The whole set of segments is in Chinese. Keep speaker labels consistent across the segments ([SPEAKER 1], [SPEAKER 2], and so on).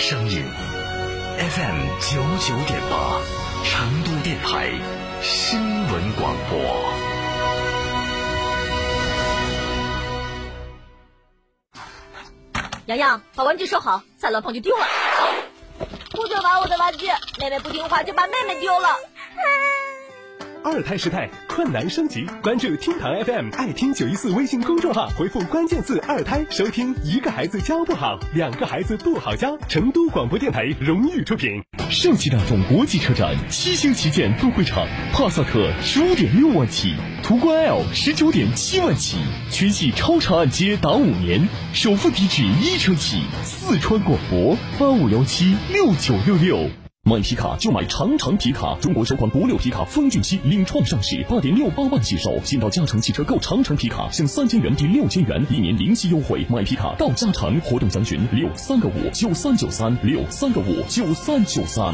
[SPEAKER 1] 声音 FM 九九点八，成都电台新闻广播。
[SPEAKER 2] 洋洋，把玩具收好，再乱碰就丢了。
[SPEAKER 3] 不准玩我的玩具，妹妹不听话就把妹妹丢了。
[SPEAKER 4] 二胎时代困难升级，关注听堂 FM 爱听九一四微信公众号，回复关键字“二胎”收听。一个孩子教不好，两个孩子不好教。成都广播电台荣誉出品。
[SPEAKER 5] 上汽大众国际车展七星旗舰分会场，帕萨特十五点六万起，途观 L 十九点七万起，全系超长按揭达五年，首付低至一成起。四川广博八五幺七六九六六。买皮卡就买长城皮卡，中国首款国六皮卡风骏七领创上市，八点六八万起售。进到嘉诚汽车购长城皮卡，享三千元抵六千元，一年零息优惠。买皮卡到嘉诚，活动详询六三个五九三九三六三个五九三九三。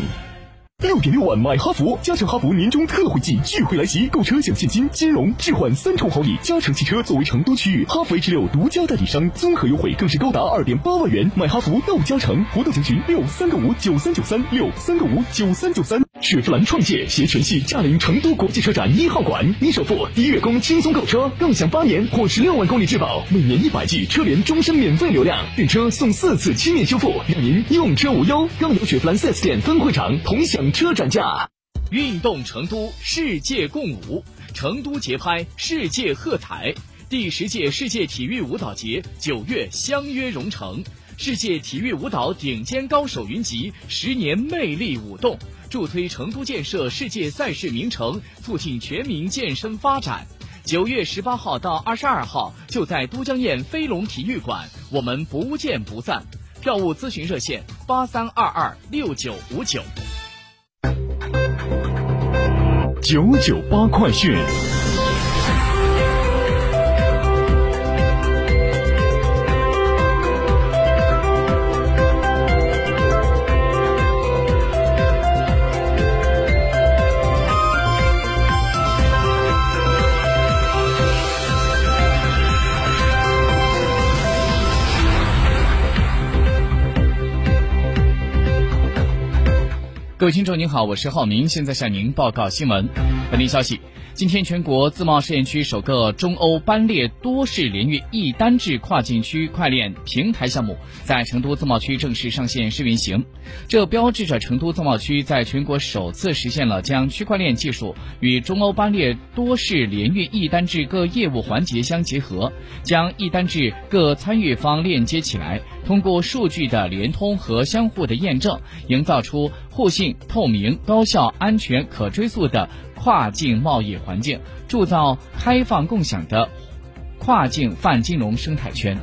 [SPEAKER 5] 六点六万买哈弗，加诚哈弗年终特惠季钜惠来袭，购车享现金、金融、置换三重好礼。加诚汽车作为成都区域哈弗 H 六独家代理商，综合优惠更是高达二点八万元。买哈弗到加诚，活动详询六三个五九三九三六三个五九三九三。雪佛兰创业携全系驾临成都国际车展一号馆，你首付低月供轻松购车，更享八年或十六万公里质保，每年一百 G 车联终身免费流量，订车送四次漆面修复，让您用车无忧。更有雪佛兰 4S 店分会场同享车展价。
[SPEAKER 6] 运动成都，世界共舞，成都节拍，世界喝彩。第十届世界体育舞蹈节九月相约蓉城，世界体育舞蹈顶尖高手云集，十年魅力舞动。助推成都建设世界赛事名城，促进全民健身发展。九月十八号到二十二号，就在都江堰飞龙体育馆，我们不见不散。票务咨询热线：八三二二六九五九。
[SPEAKER 5] 九九八快讯。
[SPEAKER 6] 各位听众您好，我是浩明，现在向您报告新闻。本地消息。今天，全国自贸试验区首个中欧班列多式联运一单制跨境区块链平台项目在成都自贸区正式上线试运行。这标志着成都自贸区在全国首次实现了将区块链技术与中欧班列多式联运一单制各业务环节相结合，将一单制各参与方链接起来，通过数据的联通和相互的验证，营造出互信、透明、高效、安全、可追溯的。跨境贸易环境，铸造开放共享的跨境泛金融生态圈。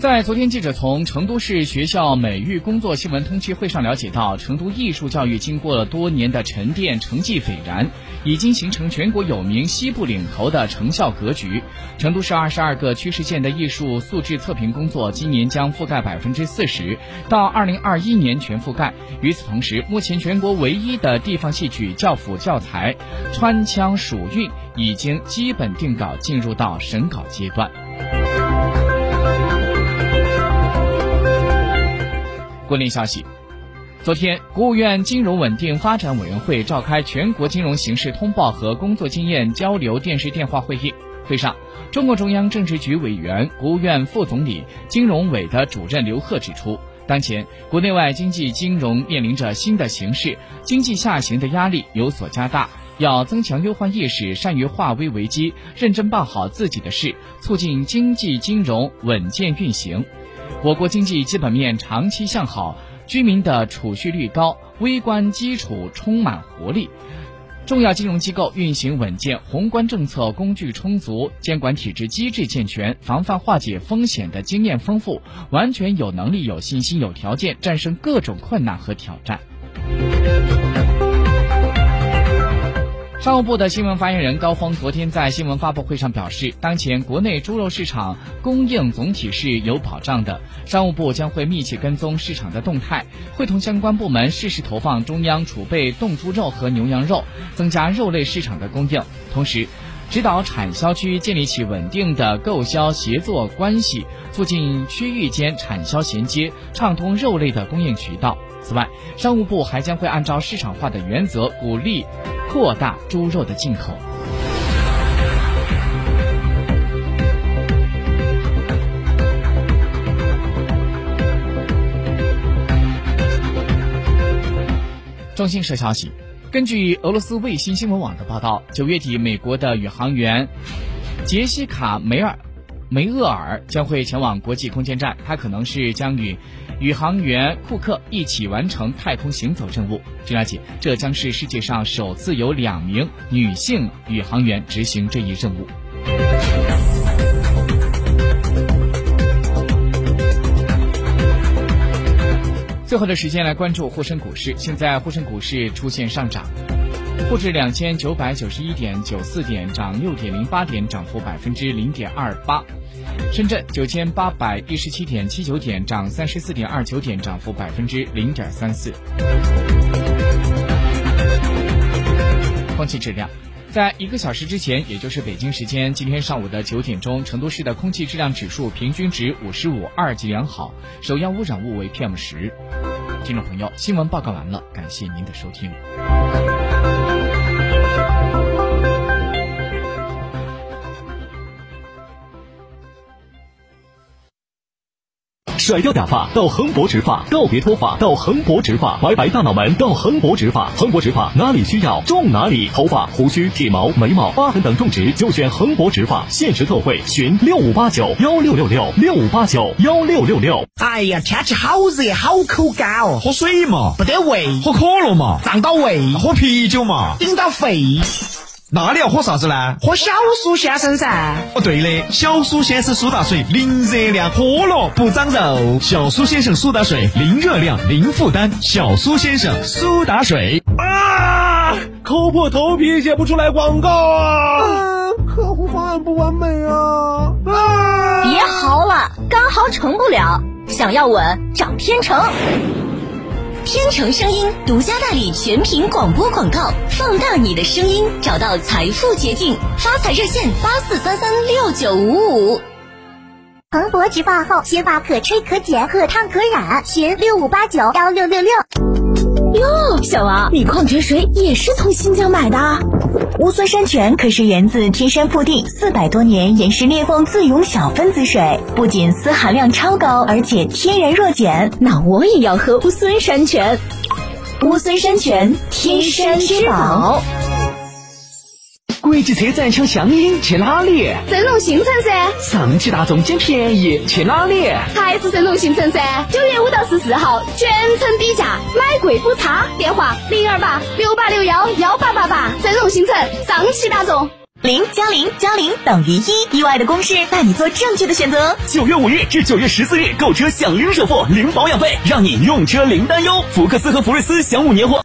[SPEAKER 6] 在昨天，记者从成都市学校美育工作新闻通气会上了解到，成都艺术教育经过了多年的沉淀，成绩斐然，已经形成全国有名、西部领头的成效格局。成都市二十二个区市县的艺术素质测评工作，今年将覆盖百分之四十，到二零二一年全覆盖。与此同时，目前全国唯一的地方戏曲教辅教材《川腔蜀韵》已经基本定稿，进入到审稿阶段。国内消息，昨天，国务院金融稳定发展委员会召开全国金融形势通报和工作经验交流电视电话会议。会上，中共中央政治局委员、国务院副总理、金融委的主任刘鹤指出，当前国内外经济金融面临着新的形势，经济下行的压力有所加大，要增强忧患意识，善于化危为机，认真办好自己的事，促进经济金融稳健运行。我国经济基本面长期向好，居民的储蓄率高，微观基础充满活力，重要金融机构运行稳健，宏观政策工具充足，监管体制机制健全，防范化解风险的经验丰富，完全有能力、有信心、有条件战胜各种困难和挑战。商务部的新闻发言人高峰昨天在新闻发布会上表示，当前国内猪肉市场供应总体是有保障的，商务部将会密切跟踪市场的动态，会同相关部门适时投放中央储备冻猪肉和牛羊肉，增加肉类市场的供应，同时指导产销区建立起稳定的购销协作关系，促进区域间产销衔接，畅通肉类的供应渠道。此外，商务部还将会按照市场化的原则，鼓励扩大猪肉的进口。中新社消息，根据俄罗斯卫星新闻网的报道，九月底，美国的宇航员杰西卡·梅尔梅厄尔将会前往国际空间站，他可能是将与宇航员库克一起完成太空行走任务。据了解，这将是世界上首次有两名女性宇航员执行这一任务。最后的时间来关注沪深股市，现在沪深股市出现上涨，沪指两千九百九十一点九四点，涨六点零八点，涨幅百分之零点二八。深圳九千八百一十七点七九点，涨三十四点二九点，涨幅百分之零点三四。空气质量，在一个小时之前，也就是北京时间今天上午的九点钟，成都市的空气质量指数平均值五十五，二级良好，首要污染物为 PM 十。听众朋友，新闻报告完了，感谢您的收听。
[SPEAKER 5] 甩掉假发到恒博植发，告别脱发到恒博植发，白白大脑门到恒博植发。恒博植发哪里需要种哪里，头发、胡须、体毛、眉毛、疤痕等种植就选恒博植发。限时特惠，询六五八九幺六六六六五八九幺六六六。
[SPEAKER 7] 哎呀，天气好热，好口干哦，
[SPEAKER 8] 喝水嘛，
[SPEAKER 7] 不得胃，
[SPEAKER 8] 喝可乐嘛，
[SPEAKER 7] 胀到胃，
[SPEAKER 8] 喝啤酒嘛，
[SPEAKER 7] 顶到肺。
[SPEAKER 8] 那你要喝啥子呢？
[SPEAKER 7] 喝小苏先生噻！
[SPEAKER 8] 哦，对的，小苏先生苏打水，零热量，喝了不长肉。小苏先生苏打水，零热量，零负担。小苏先生苏打水。
[SPEAKER 4] 啊！抠破头皮写不出来广告啊！客户方案不完美啊！
[SPEAKER 2] 啊！别嚎了，干嚎成不了。想要稳，找天成。
[SPEAKER 9] 天成声音独家代理全屏广播广告，放大你的声音，找到财富捷径。发财热线八四三三六九五五。
[SPEAKER 10] 蓬勃植发后，先发可吹可剪，可烫可染，寻六五八九幺六六六。
[SPEAKER 11] 哟，小王，你矿泉水也是从新疆买的？
[SPEAKER 12] 乌孙山泉可是源自天山腹地四百多年岩石裂缝自涌小分子水，不仅丝含量超高，而且天然弱碱。
[SPEAKER 11] 那我也要喝乌孙山泉。
[SPEAKER 12] 乌孙山泉，天山之宝。
[SPEAKER 13] 国际车展抢香烟去哪里？
[SPEAKER 11] 正隆新城噻！
[SPEAKER 13] 上汽大众捡便宜去哪里？
[SPEAKER 11] 还是正隆新城噻！九月五到十四号，全程比价，买贵补差。电话：零二八六八六幺幺八八八。正隆新城，上汽大众。
[SPEAKER 12] 零加零加零等于一，意外的公式带你做正确的选择。
[SPEAKER 5] 九月五日至九月十四日，购车享零首付、零保养费，让你用车零担忧。福克斯和福睿斯享五年货。